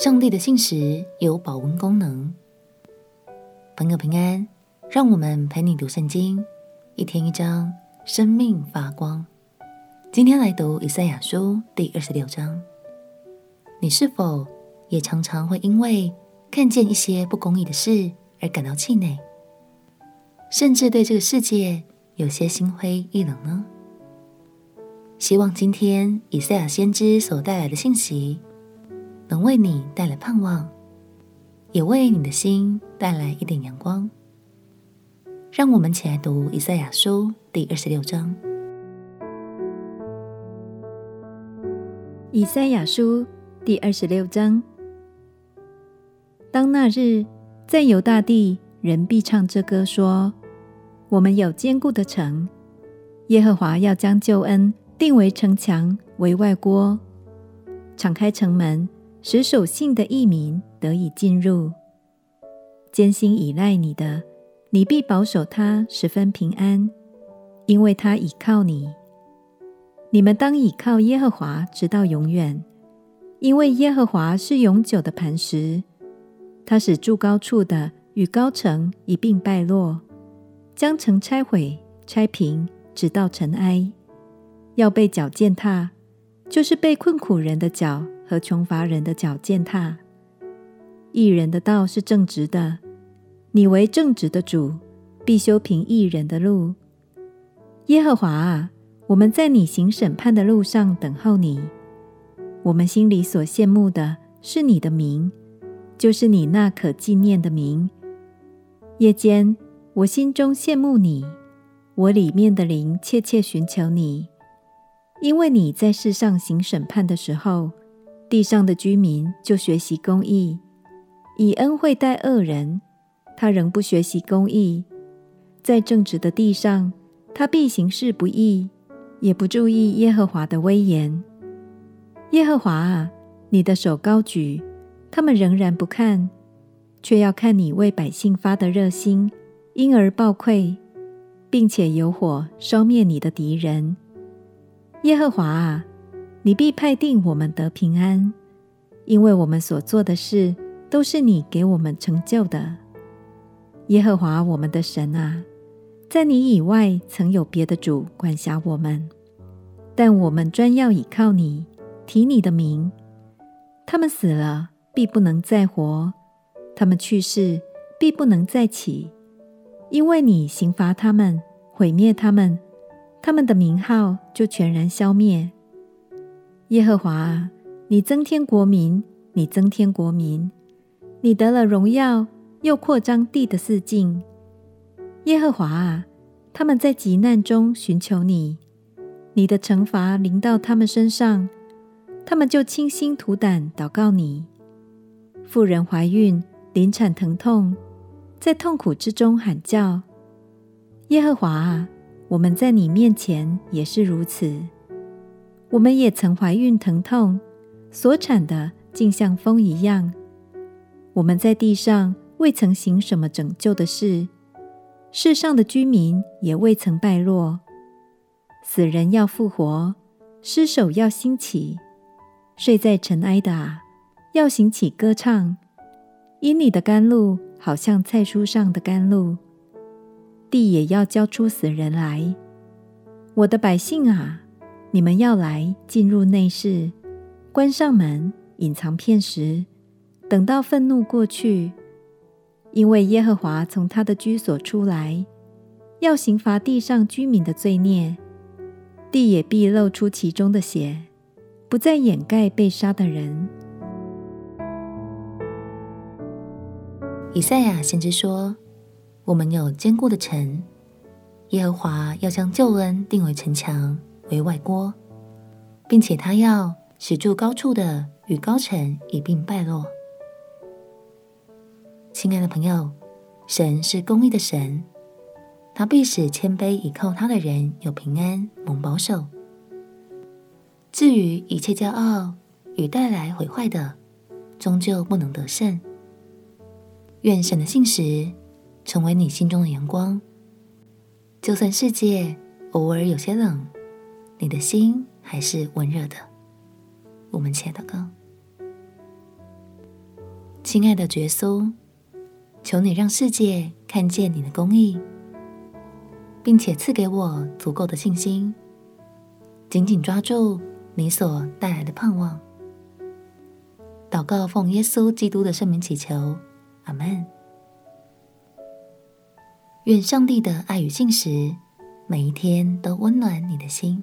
上帝的信实有保温功能。朋友平安，让我们陪你读圣经，一天一章，生命发光。今天来读以赛亚书第二十六章。你是否也常常会因为看见一些不公义的事而感到气馁，甚至对这个世界有些心灰意冷呢？希望今天以赛亚先知所带来的信息，能为你带来盼望，也为你的心带来一点阳光。让我们起来读以赛亚书第二十六章。以赛亚书第二十六章：当那日，在犹大地，人必唱这歌说：我们有坚固的城，耶和华要将救恩定为城墙，为外郭，敞开城门。使守信的义民得以进入，坚心倚赖你的，你必保守他十分平安，因为他倚靠你。你们当倚靠耶和华直到永远，因为耶和华是永久的磐石。他使住高处的与高城一并败落，将城拆毁、拆平，直到尘埃，要被脚践踏，就是被困苦人的脚。和穷乏人的脚践踏，义人的道是正直的。你为正直的主，必修平义人的路。耶和华啊，我们在你行审判的路上等候你。我们心里所羡慕的是你的名，就是你那可纪念的名。夜间，我心中羡慕你，我里面的灵切切寻求你，因为你在世上行审判的时候。地上的居民就学习公义，以恩惠待恶人。他仍不学习公义，在正直的地上，他必行事不义，也不注意耶和华的威严。耶和华啊，你的手高举，他们仍然不看，却要看你为百姓发的热心，因而报馈，并且有火烧灭你的敌人。耶和华啊。你必派定我们得平安，因为我们所做的事都是你给我们成就的。耶和华我们的神啊，在你以外曾有别的主管辖我们，但我们专要倚靠你，提你的名。他们死了，必不能再活；他们去世，必不能再起，因为你刑罚他们，毁灭他们，他们的名号就全然消灭。耶和华啊，你增添国民，你增添国民，你得了荣耀，又扩张地的四境。耶和华啊，他们在急难中寻求你，你的惩罚临到他们身上，他们就倾心吐胆祷告你。妇人怀孕，临产疼痛，在痛苦之中喊叫。耶和华啊，我们在你面前也是如此。我们也曾怀孕疼痛，所产的竟像风一样。我们在地上未曾行什么拯救的事，世上的居民也未曾败落。死人要复活，尸首要兴起，睡在尘埃的啊，要行起歌唱。因你的甘露好像菜蔬上的甘露，地也要交出死人来。我的百姓啊！你们要来进入内室，关上门，隐藏片时，等到愤怒过去，因为耶和华从他的居所出来，要刑罚地上居民的罪孽，地也必露出其中的血，不再掩盖被杀的人。以赛亚先知说：“我们有坚固的城，耶和华要将救恩定为城墙。”为外郭，并且他要使住高处的与高层一并败落。亲爱的朋友，神是公义的神，他必使谦卑倚靠他的人有平安蒙保守。至于一切骄傲与带来毁坏的，终究不能得胜。愿神的信实成为你心中的阳光，就算世界偶尔有些冷。你的心还是温热的。我们且祷告。亲爱的耶稣，求你让世界看见你的公义，并且赐给我足够的信心，紧紧抓住你所带来的盼望。祷告奉耶稣基督的圣名祈求，阿门。愿上帝的爱与信实每一天都温暖你的心。